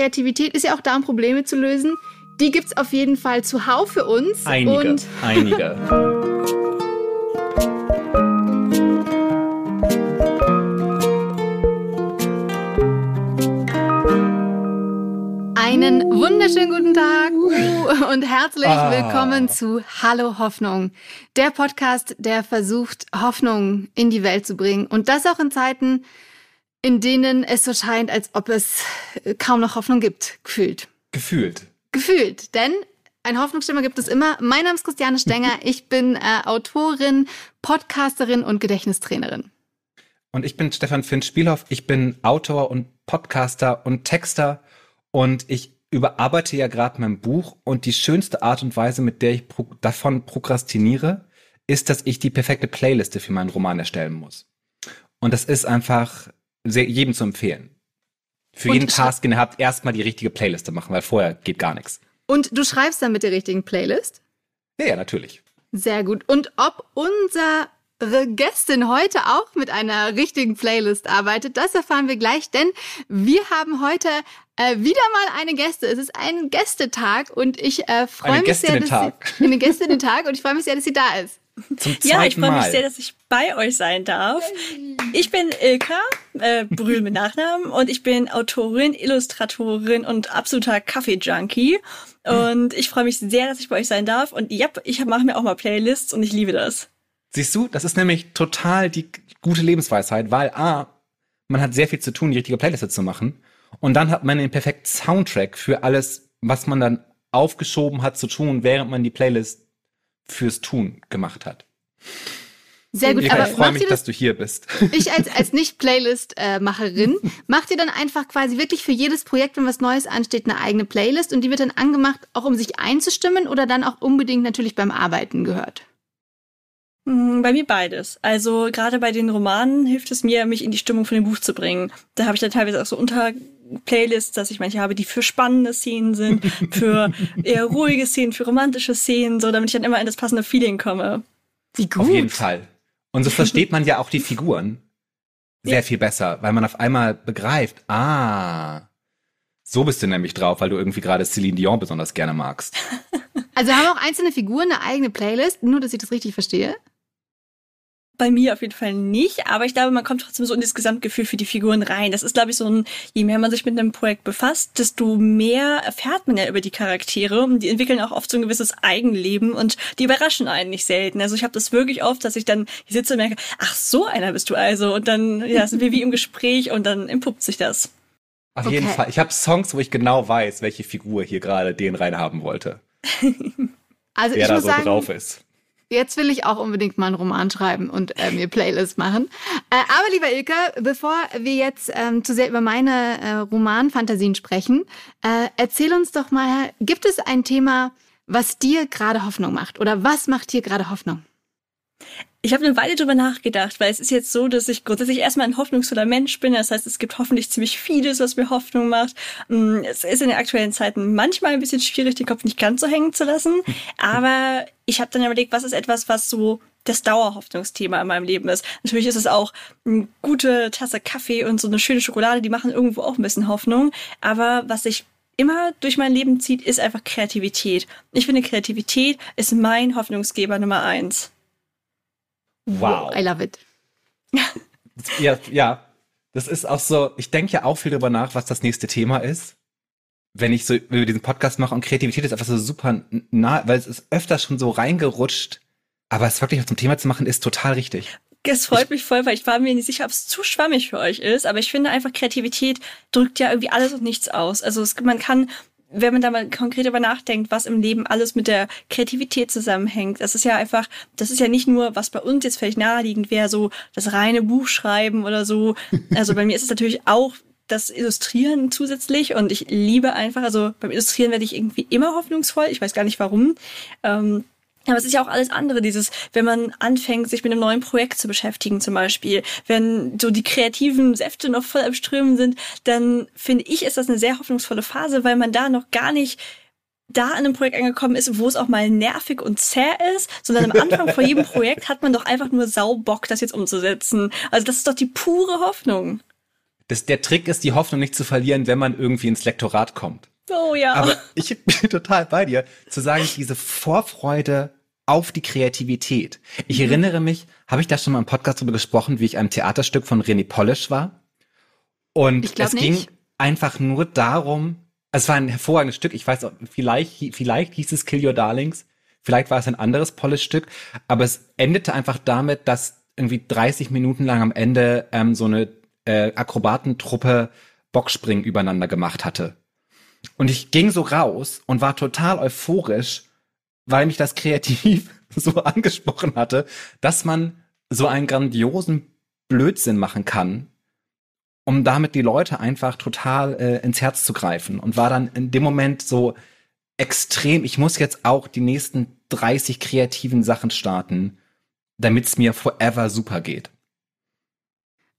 Kreativität ist ja auch da, um Probleme zu lösen. Die gibt es auf jeden Fall zuhauf für uns. Einige. Einige. Einen wunderschönen guten Tag und herzlich ah. willkommen zu Hallo Hoffnung, der Podcast, der versucht, Hoffnung in die Welt zu bringen. Und das auch in Zeiten, in denen es so scheint, als ob es kaum noch Hoffnung gibt, gefühlt. Gefühlt. Gefühlt, denn ein Hoffnungsschimmer gibt es immer. Mein Name ist Christiane Stenger. Ich bin äh, Autorin, Podcasterin und Gedächtnistrainerin. Und ich bin Stefan Finn Spielhoff. Ich bin Autor und Podcaster und Texter. Und ich überarbeite ja gerade mein Buch. Und die schönste Art und Weise, mit der ich pro davon prokrastiniere, ist, dass ich die perfekte Playliste für meinen Roman erstellen muss. Und das ist einfach sehr, jedem zu empfehlen. Für und jeden Task, den ihr habt, erstmal die richtige Playliste machen, weil vorher geht gar nichts. Und du schreibst dann mit der richtigen Playlist? Ja, ja, natürlich. Sehr gut. Und ob unsere Gästin heute auch mit einer richtigen Playlist arbeitet, das erfahren wir gleich, denn wir haben heute äh, wieder mal eine Gäste. Es ist ein Gästetag und ich äh, freue mich sehr, dass sie, eine Gästin-Tag und ich freue mich sehr, dass sie da ist. Zum ja, ich freue mich sehr, dass ich bei euch sein darf. Ich bin Ilka, äh, Brühl mit Nachnamen, und ich bin Autorin, Illustratorin und absoluter Kaffee-Junkie. Und ich freue mich sehr, dass ich bei euch sein darf. Und ja, ich mache mir auch mal Playlists und ich liebe das. Siehst du, das ist nämlich total die gute Lebensweisheit, weil A, man hat sehr viel zu tun, die richtige Playliste zu machen. Und dann hat man den perfekten Soundtrack für alles, was man dann aufgeschoben hat zu tun, während man die Playlist fürs Tun gemacht hat. Sehr gut, ich aber freue mich, das, dass du hier bist. Ich als, als Nicht-Playlist-Macherin, macht ihr dann einfach quasi wirklich für jedes Projekt, wenn was Neues ansteht, eine eigene Playlist und die wird dann angemacht, auch um sich einzustimmen oder dann auch unbedingt natürlich beim Arbeiten gehört? Hm, bei mir beides. Also gerade bei den Romanen hilft es mir, mich in die Stimmung von dem Buch zu bringen. Da habe ich dann teilweise auch so unter Playlists, dass ich manche habe, die für spannende Szenen sind, für eher ruhige Szenen, für romantische Szenen, so damit ich dann immer in das passende Feeling komme. Wie gut. Auf jeden Fall. Und so versteht man ja auch die Figuren sehr ja. viel besser, weil man auf einmal begreift, ah, so bist du nämlich drauf, weil du irgendwie gerade Celine Dion besonders gerne magst. Also haben auch einzelne Figuren eine eigene Playlist, nur dass ich das richtig verstehe? Bei mir auf jeden Fall nicht, aber ich glaube, man kommt trotzdem so in das Gesamtgefühl für die Figuren rein. Das ist, glaube ich, so ein, je mehr man sich mit einem Projekt befasst, desto mehr erfährt man ja über die Charaktere. Und die entwickeln auch oft so ein gewisses Eigenleben und die überraschen einen nicht selten. Also ich habe das wirklich oft, dass ich dann hier sitze und merke, ach, so einer bist du also. Und dann ja, sind wir wie im Gespräch und dann entpuppt sich das. Auf okay. jeden Fall. Ich habe Songs, wo ich genau weiß, welche Figur hier gerade den reinhaben wollte. also Wer ich da muss so sagen, drauf ist. Jetzt will ich auch unbedingt mal einen Roman schreiben und äh, mir Playlist machen. Äh, aber lieber Ilke, bevor wir jetzt ähm, zu sehr über meine äh, Romanfantasien sprechen, äh, erzähl uns doch mal, gibt es ein Thema, was dir gerade Hoffnung macht? Oder was macht dir gerade Hoffnung? Ich habe eine Weile drüber nachgedacht, weil es ist jetzt so, dass ich grundsätzlich erstmal ein hoffnungsvoller Mensch bin. Das heißt, es gibt hoffentlich ziemlich vieles, was mir Hoffnung macht. Mm, es ist in den aktuellen Zeiten manchmal ein bisschen schwierig, den Kopf nicht ganz so hängen zu lassen. Aber ich habe dann überlegt, was ist etwas, was so das Dauerhoffnungsthema in meinem Leben ist. Natürlich ist es auch eine gute Tasse Kaffee und so eine schöne Schokolade, die machen irgendwo auch ein bisschen Hoffnung. Aber was ich immer durch mein Leben zieht, ist einfach Kreativität. Ich finde, Kreativität ist mein Hoffnungsgeber Nummer eins. Wow. I love it. ja, ja, das ist auch so, ich denke ja auch viel darüber nach, was das nächste Thema ist. Wenn ich so über diesen Podcast mache und Kreativität ist einfach so super nah, weil es ist öfter schon so reingerutscht. Aber es wirklich zum Thema zu machen, ist total richtig. Es freut ich, mich voll, weil ich war mir nicht sicher, ob es zu schwammig für euch ist. Aber ich finde einfach, Kreativität drückt ja irgendwie alles und nichts aus. Also es, man kann wenn man da mal konkret über nachdenkt, was im Leben alles mit der Kreativität zusammenhängt, das ist ja einfach, das ist ja nicht nur, was bei uns jetzt vielleicht naheliegend wäre, so das reine Buchschreiben oder so. Also bei mir ist es natürlich auch das Illustrieren zusätzlich und ich liebe einfach, also beim Illustrieren werde ich irgendwie immer hoffnungsvoll. Ich weiß gar nicht warum. Ähm, aber es ist ja auch alles andere, dieses, wenn man anfängt, sich mit einem neuen Projekt zu beschäftigen, zum Beispiel, wenn so die kreativen Säfte noch voll am Strömen sind, dann finde ich, ist das eine sehr hoffnungsvolle Phase, weil man da noch gar nicht da an einem Projekt angekommen ist, wo es auch mal nervig und zäh ist, sondern am Anfang vor jedem Projekt hat man doch einfach nur sau Bock, das jetzt umzusetzen. Also das ist doch die pure Hoffnung. das, der Trick ist, die Hoffnung nicht zu verlieren, wenn man irgendwie ins Lektorat kommt. Oh ja. Aber ich bin total bei dir, zu sagen, diese Vorfreude auf die Kreativität. Ich mhm. erinnere mich, habe ich da schon mal im Podcast darüber gesprochen, wie ich einem Theaterstück von René Polish war? Und es nicht. ging einfach nur darum, es war ein hervorragendes Stück, ich weiß auch, vielleicht, vielleicht hieß es Kill Your Darlings, vielleicht war es ein anderes Polish-Stück, aber es endete einfach damit, dass irgendwie 30 Minuten lang am Ende ähm, so eine äh, Akrobatentruppe Boxspringen übereinander gemacht hatte. Und ich ging so raus und war total euphorisch, weil mich das kreativ so angesprochen hatte, dass man so einen grandiosen Blödsinn machen kann, um damit die Leute einfach total äh, ins Herz zu greifen. Und war dann in dem Moment so extrem, ich muss jetzt auch die nächsten 30 kreativen Sachen starten, damit es mir forever super geht.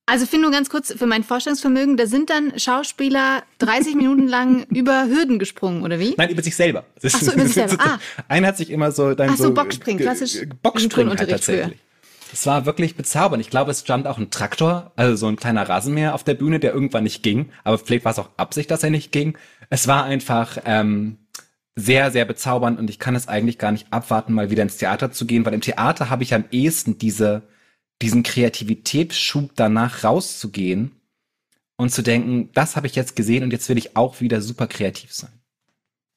Also finde nur ganz kurz für mein Vorstellungsvermögen, da sind dann Schauspieler 30 Minuten lang über Hürden gesprungen, oder wie? Nein, über sich selber. Ach so, über sich selber. Ah. Einer hat sich immer so dann Ach so, so Boxspringen, klassisch Boxspringen halt tatsächlich. Es war wirklich bezaubernd. Ich glaube, es stand auch ein Traktor, also so ein kleiner Rasenmäher auf der Bühne, der irgendwann nicht ging. Aber vielleicht war es auch Absicht, dass er nicht ging. Es war einfach ähm, sehr, sehr bezaubernd und ich kann es eigentlich gar nicht abwarten, mal wieder ins Theater zu gehen, weil im Theater habe ich am ehesten diese diesen Kreativitätsschub danach rauszugehen und zu denken, das habe ich jetzt gesehen und jetzt will ich auch wieder super kreativ sein.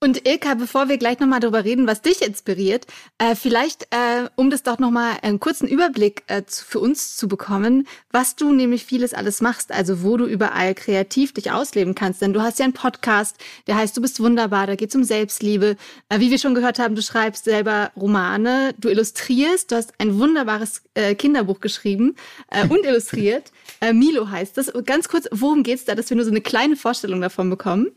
Und Ilka, bevor wir gleich nochmal darüber reden, was dich inspiriert, äh, vielleicht, äh, um das doch nochmal einen kurzen Überblick äh, zu, für uns zu bekommen, was du nämlich vieles alles machst, also wo du überall kreativ dich ausleben kannst. Denn du hast ja einen Podcast, der heißt Du bist wunderbar, da geht es um Selbstliebe. Äh, wie wir schon gehört haben, du schreibst selber Romane, du illustrierst, du hast ein wunderbares äh, Kinderbuch geschrieben äh, und illustriert. Äh, Milo heißt das. Ganz kurz, worum geht's da, dass wir nur so eine kleine Vorstellung davon bekommen?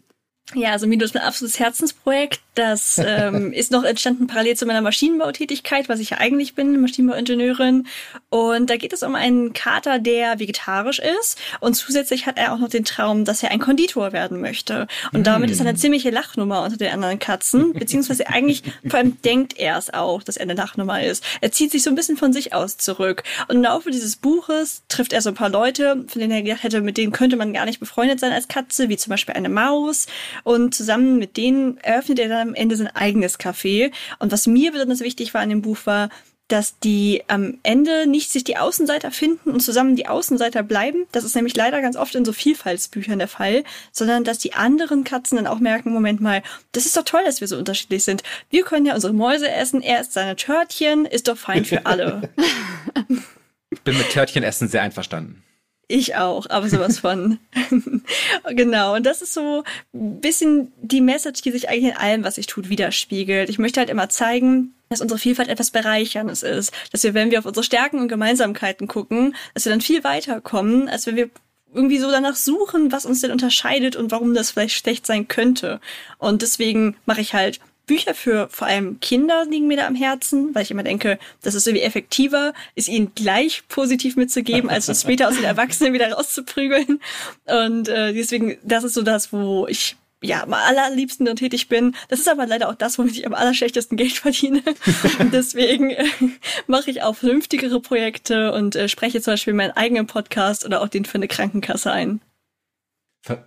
Ja, also Milo ist mein absolutes Herzensprojekt. Das ähm, ist noch entstanden parallel zu meiner Maschinenbautätigkeit, was ich ja eigentlich bin, Maschinenbauingenieurin. Und da geht es um einen Kater, der vegetarisch ist. Und zusätzlich hat er auch noch den Traum, dass er ein Konditor werden möchte. Und mm. damit ist er eine mm. ziemliche Lachnummer unter den anderen Katzen. Beziehungsweise eigentlich, vor allem denkt er es auch, dass er eine Lachnummer ist. Er zieht sich so ein bisschen von sich aus zurück. Und im Laufe dieses Buches trifft er so ein paar Leute, von denen er gedacht hätte, mit denen könnte man gar nicht befreundet sein als Katze, wie zum Beispiel eine Maus. Und zusammen mit denen eröffnet er dann am Ende sein eigenes Café. Und was mir besonders wichtig war an dem Buch war, dass die am Ende nicht sich die Außenseiter finden und zusammen die Außenseiter bleiben. Das ist nämlich leider ganz oft in so Vielfaltsbüchern der Fall, sondern dass die anderen Katzen dann auch merken, Moment mal, das ist doch toll, dass wir so unterschiedlich sind. Wir können ja unsere Mäuse essen, er isst seine Törtchen, ist doch fein für alle. Ich bin mit Törtchen essen sehr einverstanden. Ich auch, aber sowas von. genau, und das ist so ein bisschen die Message, die sich eigentlich in allem, was ich tut, widerspiegelt. Ich möchte halt immer zeigen, dass unsere Vielfalt etwas Bereicherndes ist. Dass wir, wenn wir auf unsere Stärken und Gemeinsamkeiten gucken, dass wir dann viel weiterkommen, als wenn wir irgendwie so danach suchen, was uns denn unterscheidet und warum das vielleicht schlecht sein könnte. Und deswegen mache ich halt Bücher für vor allem Kinder liegen mir da am Herzen, weil ich immer denke, das ist irgendwie effektiver, ist ihnen gleich positiv mitzugeben, als das später aus den Erwachsenen wieder rauszuprügeln. Und äh, deswegen, das ist so das, wo ich ja, am allerliebsten und tätig bin. Das ist aber leider auch das, womit ich am allerschlechtesten Geld verdiene. und deswegen äh, mache ich auch vernünftigere Projekte und äh, spreche zum Beispiel meinen eigenen Podcast oder auch den für eine Krankenkasse ein.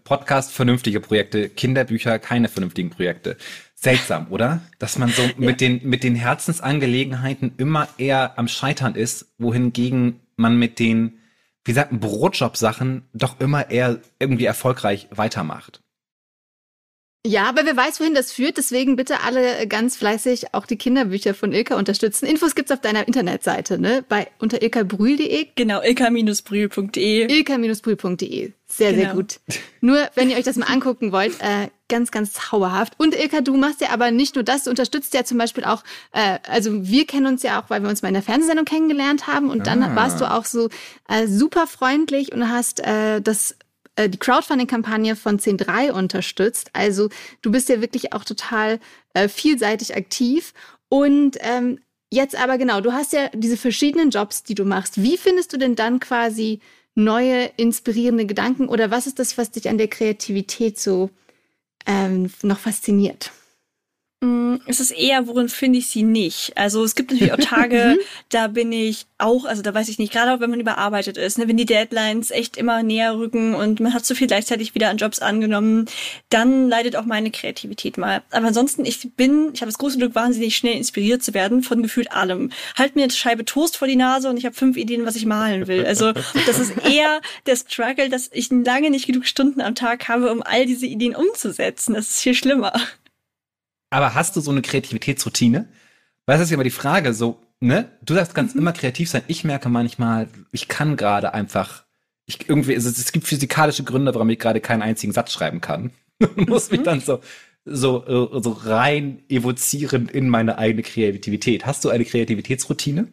Podcast vernünftige Projekte, Kinderbücher keine vernünftigen Projekte. Seltsam, oder? Dass man so ja. mit den, mit den Herzensangelegenheiten immer eher am Scheitern ist, wohingegen man mit den, wie sagt man, Brotjob-Sachen doch immer eher irgendwie erfolgreich weitermacht. Ja, aber wer weiß, wohin das führt. Deswegen bitte alle ganz fleißig auch die Kinderbücher von Ilka unterstützen. Infos gibt's auf deiner Internetseite, ne? Bei unter ilkabrühl.de. Genau, ilka-brühl.de. ilka-brühl.de. Sehr, genau. sehr gut. Nur, wenn ihr euch das mal angucken wollt, äh, ganz, ganz zauberhaft. Und Ilka, du machst ja aber nicht nur das, du unterstützt ja zum Beispiel auch, äh, also wir kennen uns ja auch, weil wir uns mal in der Fernsehsendung kennengelernt haben und dann ah. warst du auch so äh, super freundlich und hast äh, das äh, die Crowdfunding-Kampagne von 10.3 unterstützt. Also du bist ja wirklich auch total äh, vielseitig aktiv. Und ähm, jetzt aber genau, du hast ja diese verschiedenen Jobs, die du machst. Wie findest du denn dann quasi neue, inspirierende Gedanken oder was ist das, was dich an der Kreativität so ähm, noch fasziniert? Mm, es ist eher, worin finde ich sie nicht. Also es gibt natürlich auch Tage, mhm. da bin ich auch, also da weiß ich nicht, gerade auch wenn man überarbeitet ist, ne, wenn die Deadlines echt immer näher rücken und man hat zu viel gleichzeitig wieder an Jobs angenommen, dann leidet auch meine Kreativität mal. Aber ansonsten, ich bin, ich habe das große Glück, wahnsinnig schnell inspiriert zu werden von gefühlt allem. Halt mir eine Scheibe Toast vor die Nase und ich habe fünf Ideen, was ich malen will. Also das ist eher der Struggle, dass ich lange nicht genug Stunden am Tag habe, um all diese Ideen umzusetzen. Das ist viel schlimmer. Aber hast du so eine Kreativitätsroutine? Weil das ist ja immer die Frage, so, ne? Du sagst, kannst mhm. immer kreativ sein. Ich merke manchmal, ich kann gerade einfach, ich irgendwie, es, es gibt physikalische Gründe, warum ich gerade keinen einzigen Satz schreiben kann. muss mich mhm. dann so, so, äh, so rein evozieren in meine eigene Kreativität. Hast du eine Kreativitätsroutine?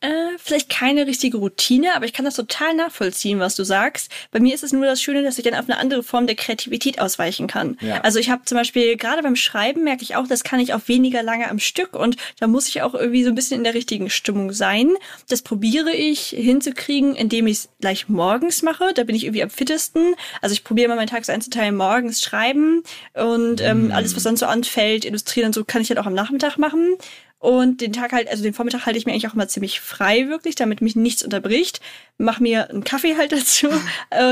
Äh, vielleicht keine richtige Routine, aber ich kann das total nachvollziehen, was du sagst. Bei mir ist es nur das Schöne, dass ich dann auf eine andere Form der Kreativität ausweichen kann. Ja. Also ich habe zum Beispiel gerade beim Schreiben merke ich auch, das kann ich auch weniger lange am Stück und da muss ich auch irgendwie so ein bisschen in der richtigen Stimmung sein. Das probiere ich hinzukriegen, indem ich es gleich morgens mache. Da bin ich irgendwie am fittesten. Also ich probiere mal meinen Tag so einzuteilen, morgens schreiben und ähm, mm. alles, was sonst so anfällt, illustrieren und so, kann ich halt auch am Nachmittag machen. Und den Tag halt, also den Vormittag halte ich mir eigentlich auch immer ziemlich frei, wirklich, damit mich nichts unterbricht. Mach mir einen Kaffee halt dazu.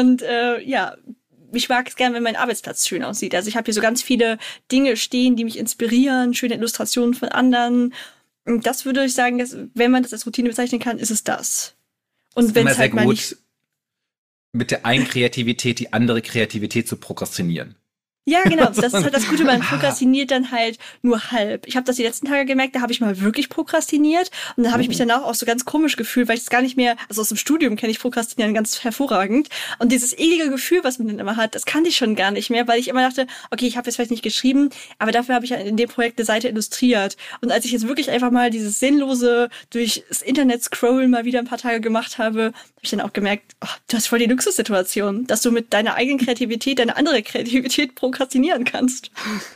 Und äh, ja, ich mag es gern, wenn mein Arbeitsplatz schön aussieht. Also ich habe hier so ganz viele Dinge stehen, die mich inspirieren, schöne Illustrationen von anderen. Und das würde ich sagen, dass, wenn man das als Routine bezeichnen kann, ist es das. Und wenn es halt mal nicht mit der einen Kreativität die andere Kreativität zu prokrastinieren. Ja, genau. Das ist halt das Gute, man prokrastiniert dann halt nur halb. Ich habe das die letzten Tage gemerkt, da habe ich mal wirklich prokrastiniert und dann habe ich mich danach auch so ganz komisch gefühlt, weil ich es gar nicht mehr, also aus dem Studium kenne ich Prokrastinieren ganz hervorragend und dieses eklige Gefühl, was man dann immer hat, das kannte ich schon gar nicht mehr, weil ich immer dachte, okay, ich habe jetzt vielleicht nicht geschrieben, aber dafür habe ich in dem Projekt eine Seite illustriert und als ich jetzt wirklich einfach mal dieses sinnlose durch das Internet scrollen mal wieder ein paar Tage gemacht habe, habe ich dann auch gemerkt, oh, du hast voll die Luxussituation, dass du mit deiner eigenen Kreativität deine andere Kreativität prokrastinierst prokrastinieren kannst.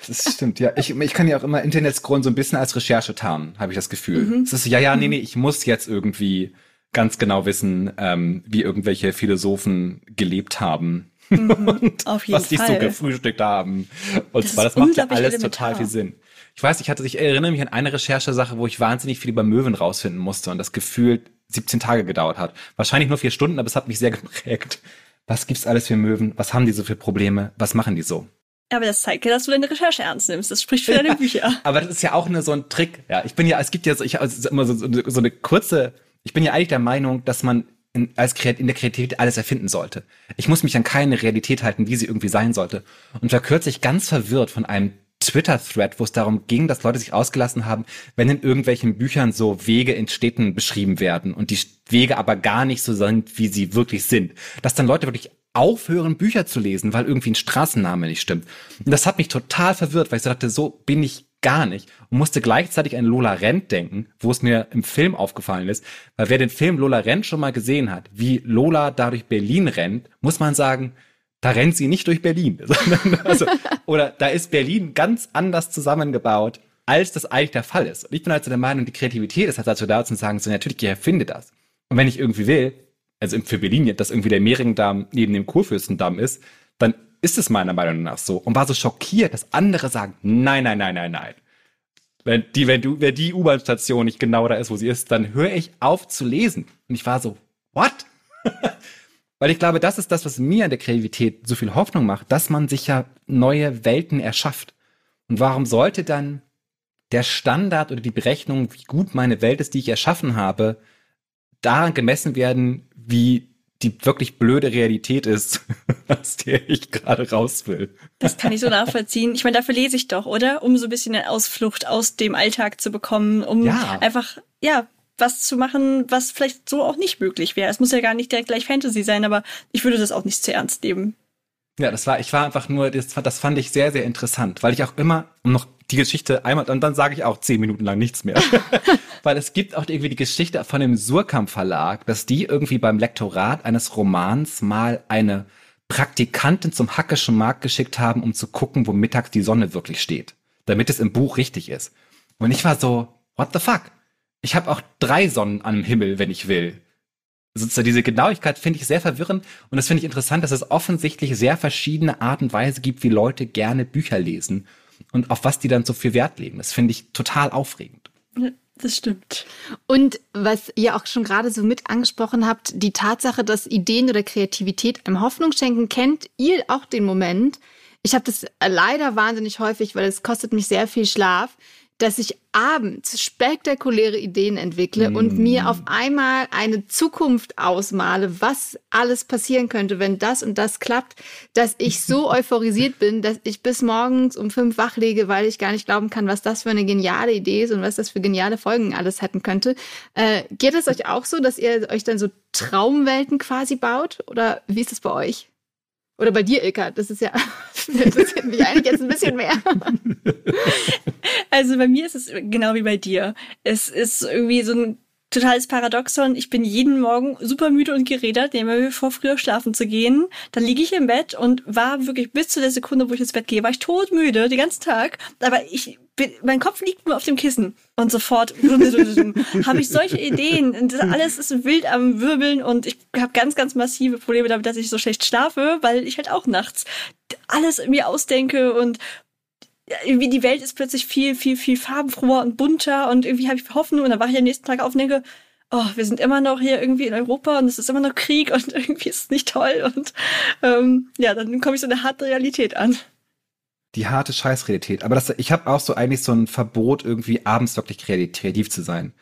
Das stimmt, ja. Ich, ich kann ja auch immer Internet scrollen so ein bisschen als Recherche tarnen, habe ich das Gefühl. Mhm. Es ist ja, ja, nee, nee, ich muss jetzt irgendwie ganz genau wissen, ähm, wie irgendwelche Philosophen gelebt haben. Mhm, und was die so gefrühstückt haben. Und das zwar, das macht ja alles total viel Sinn. Ich weiß, ich hatte, ich erinnere mich an eine Recherchesache, wo ich wahnsinnig viel über Möwen rausfinden musste und das Gefühl 17 Tage gedauert hat. Wahrscheinlich nur vier Stunden, aber es hat mich sehr geprägt. Was gibt's alles für Möwen? Was haben die so für Probleme? Was machen die so? Aber das zeigt ja, dass du deine Recherche ernst nimmst. Das spricht für deine Bücher. Aber das ist ja auch nur so ein Trick. Ja, ich bin ja, es gibt ja so, ich, also immer so, so eine kurze, ich bin ja eigentlich der Meinung, dass man in, als in der Kreativität alles erfinden sollte. Ich muss mich an keine Realität halten, wie sie irgendwie sein sollte. Und war kürzlich ganz verwirrt von einem Twitter-Thread, wo es darum ging, dass Leute sich ausgelassen haben, wenn in irgendwelchen Büchern so Wege in Städten beschrieben werden und die Wege aber gar nicht so sind, wie sie wirklich sind. Dass dann Leute wirklich aufhören, Bücher zu lesen, weil irgendwie ein Straßenname nicht stimmt. Und das hat mich total verwirrt, weil ich so dachte, so bin ich gar nicht. Und musste gleichzeitig an Lola Rent denken, wo es mir im Film aufgefallen ist. Weil wer den Film Lola Rent schon mal gesehen hat, wie Lola da durch Berlin rennt, muss man sagen, da rennt sie nicht durch Berlin. also, oder da ist Berlin ganz anders zusammengebaut, als das eigentlich der Fall ist. Und ich bin also der Meinung, die Kreativität ist halt dazu da, zu sagen, so natürlich, ich erfinde das. Und wenn ich irgendwie will, also für Berlin, dass irgendwie der Mehringdamm neben dem Kurfürstendamm ist, dann ist es meiner Meinung nach so. Und war so schockiert, dass andere sagen, nein, nein, nein, nein, nein. Wenn die, wenn du, wenn die U-Bahn-Station nicht genau da ist, wo sie ist, dann höre ich auf zu lesen. Und ich war so, what? Weil ich glaube, das ist das, was mir an der Kreativität so viel Hoffnung macht, dass man sich ja neue Welten erschafft. Und warum sollte dann der Standard oder die Berechnung, wie gut meine Welt ist, die ich erschaffen habe, daran gemessen werden, wie die wirklich blöde Realität ist, aus der ich gerade raus will. Das kann ich so nachvollziehen. Ich meine, dafür lese ich doch, oder? Um so ein bisschen eine Ausflucht aus dem Alltag zu bekommen, um ja. einfach, ja, was zu machen, was vielleicht so auch nicht möglich wäre. Es muss ja gar nicht direkt gleich Fantasy sein, aber ich würde das auch nicht zu ernst nehmen. Ja, das war, ich war einfach nur, das, das fand ich sehr, sehr interessant, weil ich auch immer, um noch die Geschichte einmal, und dann sage ich auch zehn Minuten lang nichts mehr. weil es gibt auch irgendwie die Geschichte von dem Surkamp Verlag, dass die irgendwie beim Lektorat eines Romans mal eine Praktikantin zum Hackischen Markt geschickt haben, um zu gucken, wo mittags die Sonne wirklich steht. Damit es im Buch richtig ist. Und ich war so, what the fuck? Ich habe auch drei Sonnen am Himmel, wenn ich will sozusagen diese Genauigkeit finde ich sehr verwirrend und das finde ich interessant, dass es offensichtlich sehr verschiedene Art und Weise gibt, wie Leute gerne Bücher lesen. und auf was die dann so viel Wert legen. Das finde ich total aufregend. Das stimmt. Und was ihr auch schon gerade so mit angesprochen habt, die Tatsache, dass Ideen oder Kreativität einem Hoffnung schenken, kennt ihr auch den Moment? Ich habe das leider wahnsinnig häufig, weil es kostet mich sehr viel Schlaf, dass ich abends spektakuläre Ideen entwickle mm. und mir auf einmal eine Zukunft ausmale, was alles passieren könnte, wenn das und das klappt, dass ich so euphorisiert bin, dass ich bis morgens um fünf wach lege, weil ich gar nicht glauben kann, was das für eine geniale Idee ist und was das für geniale Folgen alles hätten könnte. Äh, geht es euch auch so, dass ihr euch dann so Traumwelten quasi baut? Oder wie ist es bei euch? Oder bei dir, Ilka, das ist ja, das interessiert mich eigentlich jetzt ein bisschen mehr. Also bei mir ist es genau wie bei dir. Es ist irgendwie so ein totales Paradoxon. Ich bin jeden Morgen super müde und geredet, nehme mir vor, früher schlafen zu gehen. Dann liege ich im Bett und war wirklich bis zu der Sekunde, wo ich ins Bett gehe, war ich todmüde den ganzen Tag. Aber ich bin, mein Kopf liegt nur auf dem Kissen. Und sofort habe ich solche Ideen. Und alles ist wild am Wirbeln. Und ich habe ganz, ganz massive Probleme damit, dass ich so schlecht schlafe, weil ich halt auch nachts alles mir ausdenke. Und irgendwie die Welt ist plötzlich viel, viel, viel farbenfroher und bunter. Und irgendwie habe ich Hoffnung. Und dann wache ich am nächsten Tag auf und denke, oh, wir sind immer noch hier irgendwie in Europa. Und es ist immer noch Krieg. Und irgendwie ist es nicht toll. Und ähm, ja, dann komme ich so eine harte Realität an. Die harte Scheißrealität. Aber das, ich habe auch so eigentlich so ein Verbot, irgendwie abends wirklich kreativ zu sein.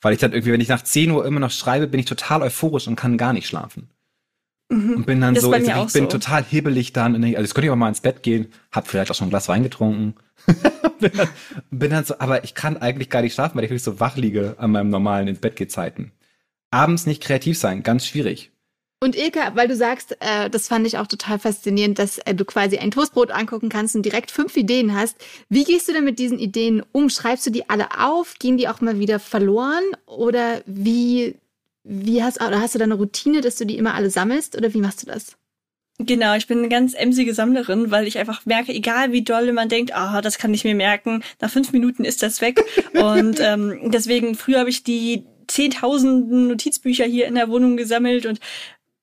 Weil ich dann irgendwie, wenn ich nach 10 Uhr immer noch schreibe, bin ich total euphorisch und kann gar nicht schlafen. Mhm. Und bin dann das so, ich, ich bin so. total hibbelig dann. Also jetzt könnte ich auch mal ins Bett gehen, hab vielleicht auch schon ein Glas Wein getrunken. bin, dann, bin, dann, so, aber ich kann eigentlich gar nicht schlafen, weil ich wirklich so wach liege an meinem normalen ins Bett Zeiten. Abends nicht kreativ sein, ganz schwierig. Und Ilka, weil du sagst, äh, das fand ich auch total faszinierend, dass äh, du quasi ein Toastbrot angucken kannst und direkt fünf Ideen hast. Wie gehst du denn mit diesen Ideen um? Schreibst du die alle auf? Gehen die auch mal wieder verloren? Oder wie wie hast, oder hast du da eine Routine, dass du die immer alle sammelst oder wie machst du das? Genau, ich bin eine ganz emsige Sammlerin, weil ich einfach merke, egal wie doll man denkt, ah, das kann ich mir merken, nach fünf Minuten ist das weg. und ähm, deswegen, früher habe ich die zehntausenden Notizbücher hier in der Wohnung gesammelt und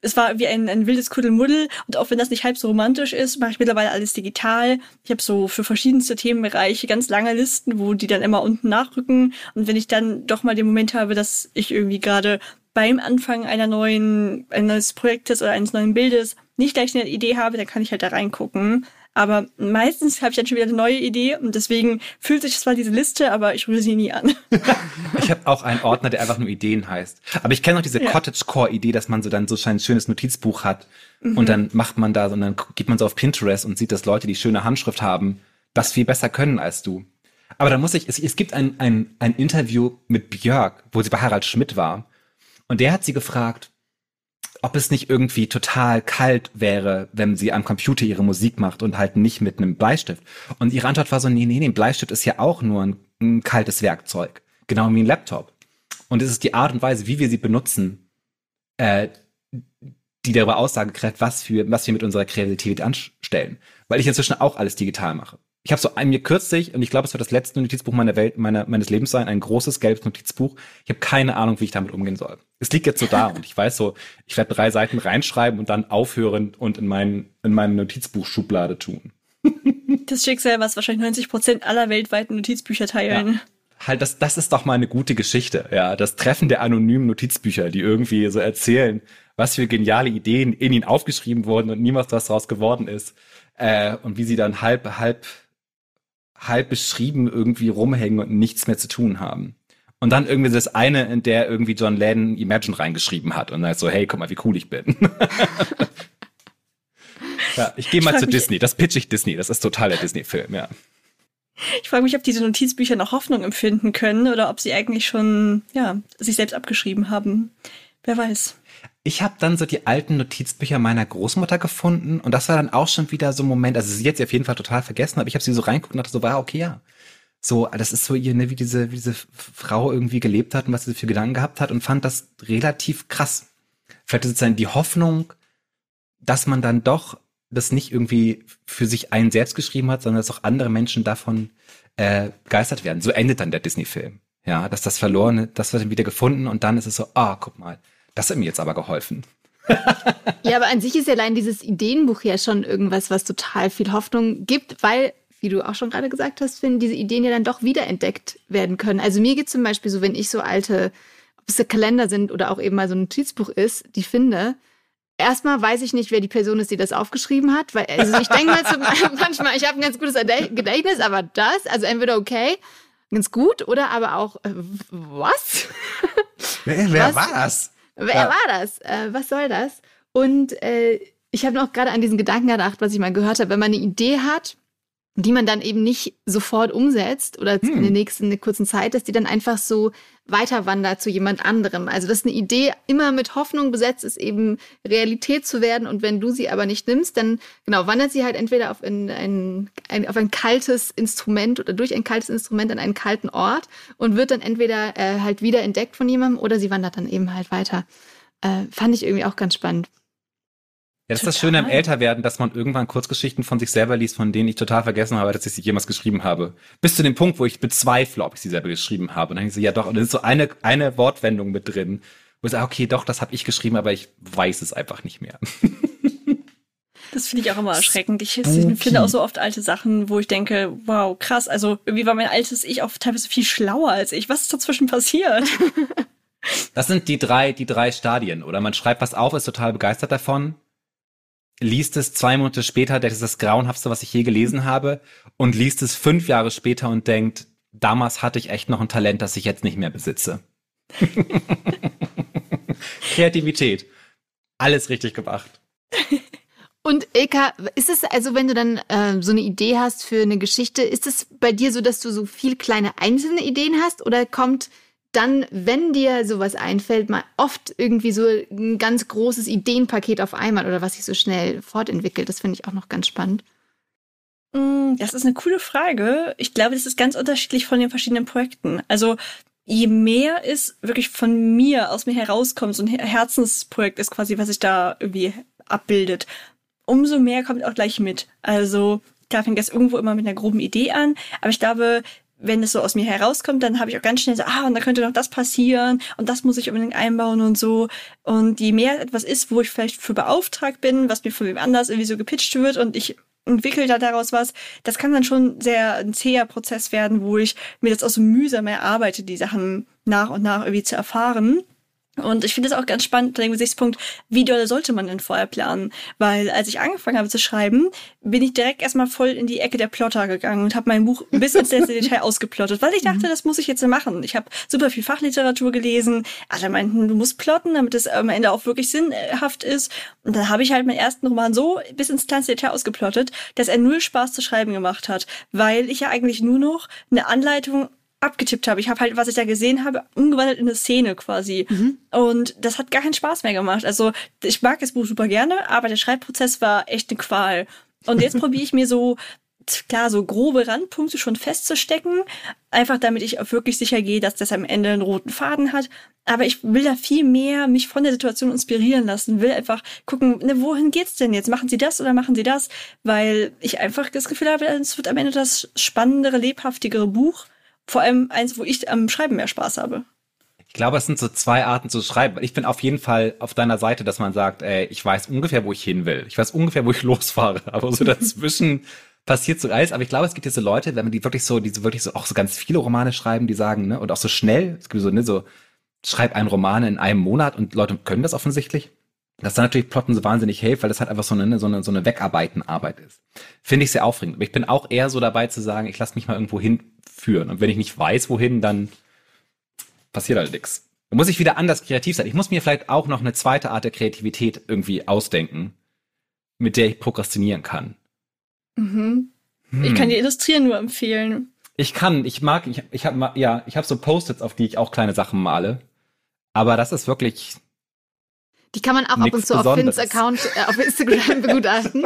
es war wie ein, ein wildes Kuddelmuddel. Und auch wenn das nicht halb so romantisch ist, mache ich mittlerweile alles digital. Ich habe so für verschiedenste Themenbereiche ganz lange Listen, wo die dann immer unten nachrücken. Und wenn ich dann doch mal den Moment habe, dass ich irgendwie gerade beim Anfang einer neuen, eines Projektes oder eines neuen Bildes nicht gleich eine Idee habe, dann kann ich halt da reingucken. Aber meistens habe ich dann schon wieder eine neue Idee und deswegen fühlt sich zwar diese Liste, aber ich rühre sie nie an. ich habe auch einen Ordner, der einfach nur Ideen heißt. Aber ich kenne auch diese ja. Cottagecore-Idee, dass man so dann so ein schönes Notizbuch hat mhm. und dann macht man da, und dann geht man so auf Pinterest und sieht, dass Leute, die schöne Handschrift haben, das viel besser können als du. Aber da muss ich, es, es gibt ein, ein, ein Interview mit Björk, wo sie bei Harald Schmidt war. Und der hat sie gefragt, ob es nicht irgendwie total kalt wäre, wenn sie am Computer ihre Musik macht und halt nicht mit einem Bleistift. Und ihre Antwort war so, nee, nee, nee, Bleistift ist ja auch nur ein, ein kaltes Werkzeug. Genau wie ein Laptop. Und es ist die Art und Weise, wie wir sie benutzen, äh, die darüber Aussage was, für, was wir mit unserer Kreativität anstellen. Weil ich inzwischen auch alles digital mache ich habe so ein mir kürzlich, und ich glaube, es wird das letzte Notizbuch meiner Welt, meiner, meines Lebens sein, ein großes gelbes Notizbuch. Ich habe keine Ahnung, wie ich damit umgehen soll. Es liegt jetzt so da und ich weiß so, ich werde drei Seiten reinschreiben und dann aufhören und in, mein, in meine Notizbuchschublade tun. das Schicksal, was wahrscheinlich 90 Prozent aller weltweiten Notizbücher teilen. Ja. Halt, das, das ist doch mal eine gute Geschichte, ja. Das Treffen der anonymen Notizbücher, die irgendwie so erzählen, was für geniale Ideen in ihnen aufgeschrieben wurden und niemals was daraus geworden ist. Äh, und wie sie dann halb, halb halb beschrieben irgendwie rumhängen und nichts mehr zu tun haben. Und dann irgendwie das eine, in der irgendwie John Lennon Imagine reingeschrieben hat und dann so, hey, guck mal, wie cool ich bin. ja, ich gehe mal zu Disney. Das pitch ich Disney. Das ist total der Disney-Film, ja. Ich frage mich, ob diese Notizbücher noch Hoffnung empfinden können oder ob sie eigentlich schon, ja, sich selbst abgeschrieben haben. Wer weiß. Ich habe dann so die alten Notizbücher meiner Großmutter gefunden und das war dann auch schon wieder so ein Moment, also sie jetzt auf jeden Fall total vergessen, aber ich habe sie so reinguckt und dachte so, war okay, ja. So, das ist so ihr, ne, wie diese, wie diese Frau irgendwie gelebt hat und was sie für Gedanken gehabt hat und fand das relativ krass. Vielleicht dann die Hoffnung, dass man dann doch das nicht irgendwie für sich einen selbst geschrieben hat, sondern dass auch andere Menschen davon äh, begeistert werden. So endet dann der Disney-Film. Ja, dass das Verlorene, das wird dann wieder gefunden und dann ist es so, ah, guck mal, das hat mir jetzt aber geholfen. ja, aber an sich ist ja allein dieses Ideenbuch ja schon irgendwas, was total viel Hoffnung gibt, weil wie du auch schon gerade gesagt hast, Finn, diese Ideen ja dann doch wiederentdeckt werden können. Also mir geht zum Beispiel so, wenn ich so alte, ob es Kalender sind oder auch eben mal so ein Notizbuch ist, die finde, erstmal weiß ich nicht, wer die Person ist, die das aufgeschrieben hat, weil also ich denke mal so, manchmal, ich habe ein ganz gutes Gedächtnis, aber das, also entweder okay, ganz gut oder aber auch äh, was? Wer, wer was? war das? Wer ja. war das? Äh, was soll das? Und äh, ich habe noch gerade an diesen Gedanken gedacht, was ich mal gehört habe, wenn man eine Idee hat, die man dann eben nicht sofort umsetzt oder hm. in der nächsten in der kurzen Zeit, dass die dann einfach so weiter wandert zu jemand anderem. Also dass eine Idee immer mit Hoffnung besetzt ist, eben Realität zu werden. Und wenn du sie aber nicht nimmst, dann genau wandert sie halt entweder auf ein, ein, ein auf ein kaltes Instrument oder durch ein kaltes Instrument an einen kalten Ort und wird dann entweder äh, halt wieder entdeckt von jemandem oder sie wandert dann eben halt weiter. Äh, fand ich irgendwie auch ganz spannend. Das ist das Schöne am Älterwerden, dass man irgendwann Kurzgeschichten von sich selber liest, von denen ich total vergessen habe, dass ich sie jemals geschrieben habe. Bis zu dem Punkt, wo ich bezweifle, ob ich sie selber geschrieben habe. Und dann denke ich so, ja doch, und dann ist so eine, eine Wortwendung mit drin, wo ich sage, okay, doch, das habe ich geschrieben, aber ich weiß es einfach nicht mehr. Das finde ich auch immer erschreckend. Ich, ich finde auch so oft alte Sachen, wo ich denke, wow, krass. Also irgendwie war mein altes Ich auch teilweise viel schlauer als ich. Was ist dazwischen passiert? Das sind die drei, die drei Stadien. Oder man schreibt was auf, ist total begeistert davon liest es zwei Monate später, das ist das Grauenhaftste, was ich je gelesen habe, und liest es fünf Jahre später und denkt, damals hatte ich echt noch ein Talent, das ich jetzt nicht mehr besitze. Kreativität. Alles richtig gemacht. Und Ilka, ist es also, wenn du dann äh, so eine Idee hast für eine Geschichte, ist es bei dir so, dass du so viel kleine einzelne Ideen hast oder kommt dann, wenn dir sowas einfällt, mal oft irgendwie so ein ganz großes Ideenpaket auf einmal oder was sich so schnell fortentwickelt. Das finde ich auch noch ganz spannend. Mm, das ist eine coole Frage. Ich glaube, das ist ganz unterschiedlich von den verschiedenen Projekten. Also je mehr es wirklich von mir, aus mir herauskommt, so ein Herzensprojekt ist quasi, was sich da irgendwie abbildet, umso mehr kommt auch gleich mit. Also da fängt das irgendwo immer mit einer groben Idee an. Aber ich glaube, wenn es so aus mir herauskommt, dann habe ich auch ganz schnell so, ah, und da könnte noch das passieren und das muss ich unbedingt einbauen und so. Und je mehr etwas ist, wo ich vielleicht für beauftragt bin, was mir von wem anders irgendwie so gepitcht wird und ich entwickle da daraus was, das kann dann schon sehr ein zäher Prozess werden, wo ich mir das auch so mühsam erarbeite, die Sachen nach und nach irgendwie zu erfahren. Und ich finde es auch ganz spannend, den Gesichtspunkt, wie doll sollte man denn vorher planen? Weil als ich angefangen habe zu schreiben, bin ich direkt erstmal voll in die Ecke der Plotter gegangen und habe mein Buch bis ins letzte Detail ausgeplottet, weil ich dachte, mhm. das muss ich jetzt machen. Ich habe super viel Fachliteratur gelesen. Alle meinten, du musst plotten, damit es am Ende auch wirklich sinnhaft ist. Und dann habe ich halt meinen ersten Roman so bis ins kleinste Detail ausgeplottet, dass er null Spaß zu schreiben gemacht hat, weil ich ja eigentlich nur noch eine Anleitung abgetippt habe. Ich habe halt, was ich da gesehen habe, umgewandelt in eine Szene quasi. Mhm. Und das hat gar keinen Spaß mehr gemacht. Also ich mag das Buch super gerne, aber der Schreibprozess war echt eine Qual. Und jetzt probiere ich mir so klar, so grobe Randpunkte schon festzustecken, einfach damit ich auch wirklich sicher gehe, dass das am Ende einen roten Faden hat. Aber ich will da viel mehr mich von der Situation inspirieren lassen, will einfach gucken, ne, wohin geht's denn jetzt? Machen Sie das oder machen Sie das? Weil ich einfach das Gefühl habe, es wird am Ende das spannendere, lebhaftigere Buch. Vor allem eins, wo ich am Schreiben mehr Spaß habe. Ich glaube, es sind so zwei Arten zu schreiben. Ich bin auf jeden Fall auf deiner Seite, dass man sagt, ey, ich weiß ungefähr, wo ich hin will. Ich weiß ungefähr, wo ich losfahre. Aber so dazwischen passiert so alles. Aber ich glaube, es gibt diese Leute, wenn man die wirklich so, die so wirklich so auch so ganz viele Romane schreiben, die sagen, ne, und auch so schnell, es gibt so, ne, so, schreib einen Roman in einem Monat und Leute können das offensichtlich. Das dann natürlich Plotten so wahnsinnig hilft, weil das halt einfach so eine, so eine, so eine Wegarbeiten-Arbeit ist. Finde ich sehr aufregend. Aber ich bin auch eher so dabei zu sagen, ich lasse mich mal irgendwo hinführen. Und wenn ich nicht weiß, wohin, dann passiert halt nichts. Da muss ich wieder anders kreativ sein. Ich muss mir vielleicht auch noch eine zweite Art der Kreativität irgendwie ausdenken, mit der ich prokrastinieren kann. Mhm. Hm. Ich kann dir Illustrieren nur empfehlen. Ich kann, ich mag, ich, ich habe ja, ich habe so Post-its, auf die ich auch kleine Sachen male. Aber das ist wirklich, die kann man auch ab und zu auf Finns Account äh, auf Instagram begutachten.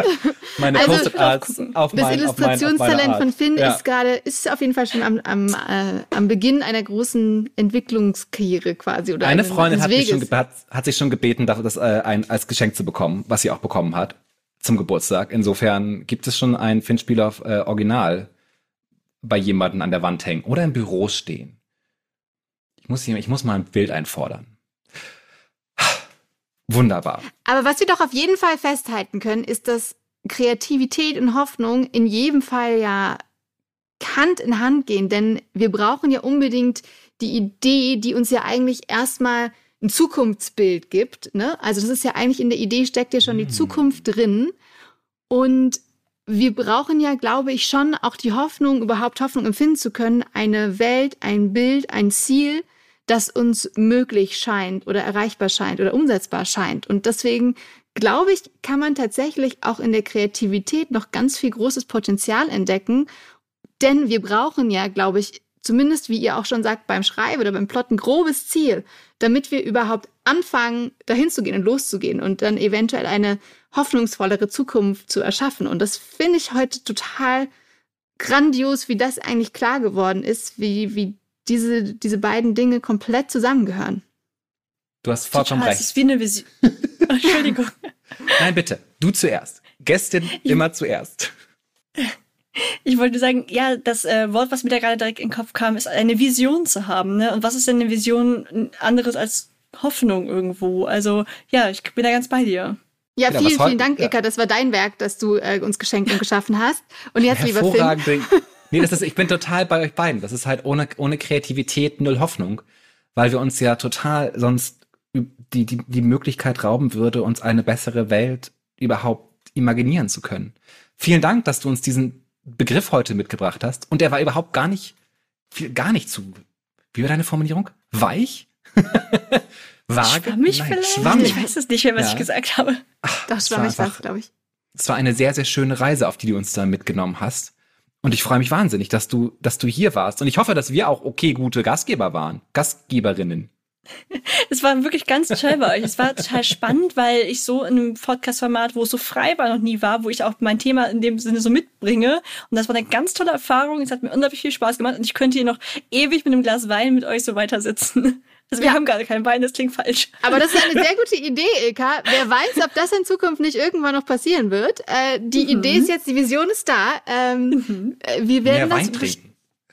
Meine also, Post-it-Arts auf Das mein, Illustrationstalent von Finn ja. ist gerade, ist auf jeden Fall schon am, am, äh, am Beginn einer großen Entwicklungskarriere quasi. Oder Eine Freundin hat, mich schon, hat, hat sich schon gebeten, das äh, ein, als Geschenk zu bekommen, was sie auch bekommen hat zum Geburtstag. Insofern gibt es schon ein Finn-Spieler äh, Original bei jemandem an der Wand hängen oder im Büro stehen. Ich muss, ich muss mal ein Bild einfordern. Wunderbar. Aber was wir doch auf jeden Fall festhalten können, ist, dass Kreativität und Hoffnung in jedem Fall ja Hand in Hand gehen, denn wir brauchen ja unbedingt die Idee, die uns ja eigentlich erstmal ein Zukunftsbild gibt. Ne? Also das ist ja eigentlich in der Idee steckt ja schon die hm. Zukunft drin. Und wir brauchen ja, glaube ich, schon auch die Hoffnung, überhaupt Hoffnung empfinden zu können, eine Welt, ein Bild, ein Ziel, das uns möglich scheint oder erreichbar scheint oder umsetzbar scheint. Und deswegen glaube ich, kann man tatsächlich auch in der Kreativität noch ganz viel großes Potenzial entdecken. Denn wir brauchen ja, glaube ich, zumindest wie ihr auch schon sagt, beim Schreiben oder beim Plot ein grobes Ziel, damit wir überhaupt anfangen, dahin zu gehen und loszugehen und dann eventuell eine hoffnungsvollere Zukunft zu erschaffen. Und das finde ich heute total grandios, wie das eigentlich klar geworden ist, wie, wie diese, diese beiden Dinge komplett zusammengehören. Du hast vollkommen total, recht. Das ist wie eine Vision. Entschuldigung. Nein, bitte. Du zuerst. Gästin immer zuerst. Ich wollte sagen, ja, das äh, Wort, was mir da gerade direkt in den Kopf kam, ist eine Vision zu haben. Ne? Und was ist denn eine Vision anderes als Hoffnung irgendwo? Also ja, ich bin da ganz bei dir. Ja, ja vielen, vielen Dank, ja. Ika. Das war dein Werk, das du äh, uns geschenkt und geschaffen hast. Und jetzt, lieber Finn. Nee, das ist, ich bin total bei euch beiden. Das ist halt ohne, ohne Kreativität null Hoffnung, weil wir uns ja total sonst die, die, die Möglichkeit rauben würde, uns eine bessere Welt überhaupt imaginieren zu können. Vielen Dank, dass du uns diesen Begriff heute mitgebracht hast. Und der war überhaupt gar nicht, viel, gar nicht zu, wie war deine Formulierung? Weich? Vage? Schwammig Nein, vielleicht? Schwammig. Ich weiß es nicht mehr, was ja. ich gesagt habe. Ach, Doch, schwammig war es, glaube ich. Es war eine sehr, sehr schöne Reise, auf die du uns da mitgenommen hast. Und ich freue mich wahnsinnig, dass du, dass du hier warst. Und ich hoffe, dass wir auch okay gute Gastgeber waren. Gastgeberinnen. Es war wirklich ganz toll bei euch. Es war total spannend, weil ich so in einem Podcast-Format, wo es so frei war, noch nie war, wo ich auch mein Thema in dem Sinne so mitbringe. Und das war eine ganz tolle Erfahrung. Es hat mir unglaublich viel Spaß gemacht und ich könnte hier noch ewig mit einem Glas Wein mit euch so weiter sitzen. Also wir ja. haben gerade kein Wein, das klingt falsch. Aber das ist eine sehr gute Idee, Ilka. Wer weiß, ob das in Zukunft nicht irgendwann noch passieren wird. Äh, die mhm. Idee ist jetzt, die Vision ist da. Ähm, mhm. Äh, wir werden Mehr das.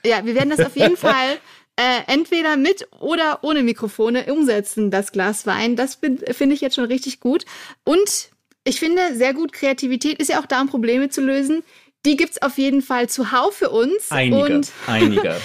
Ja, wir werden das auf jeden Fall äh, entweder mit oder ohne Mikrofone umsetzen, das Glas Wein. Das finde ich jetzt schon richtig gut. Und ich finde sehr gut, Kreativität ist ja auch da, um Probleme zu lösen. Die gibt's auf jeden Fall zuhauf für uns. Einige, und, einige.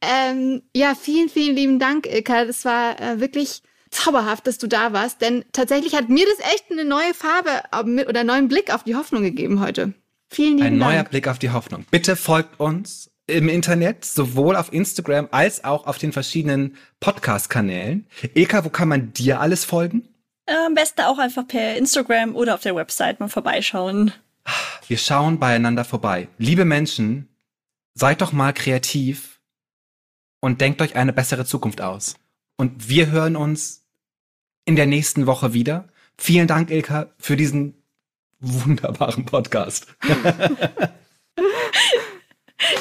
ähm, ja, vielen, vielen lieben Dank, Ilka. Das war äh, wirklich zauberhaft, dass du da warst, denn tatsächlich hat mir das echt eine neue Farbe oder einen neuen Blick auf die Hoffnung gegeben heute. Vielen lieben Ein Dank. Ein neuer Blick auf die Hoffnung. Bitte folgt uns im Internet, sowohl auf Instagram als auch auf den verschiedenen Podcast-Kanälen. Ilka, wo kann man dir alles folgen? Äh, am besten auch einfach per Instagram oder auf der Website mal vorbeischauen. Wir schauen beieinander vorbei. Liebe Menschen, seid doch mal kreativ und denkt euch eine bessere Zukunft aus. Und wir hören uns in der nächsten Woche wieder. Vielen Dank, Ilka, für diesen wunderbaren Podcast.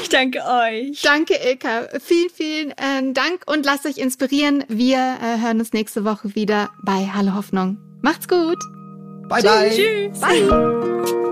Ich danke euch. Danke, Ilka. Vielen, vielen äh, Dank und lasst euch inspirieren. Wir äh, hören uns nächste Woche wieder bei Hallo Hoffnung. Macht's gut. Bye, bye. Tschüss. Bye.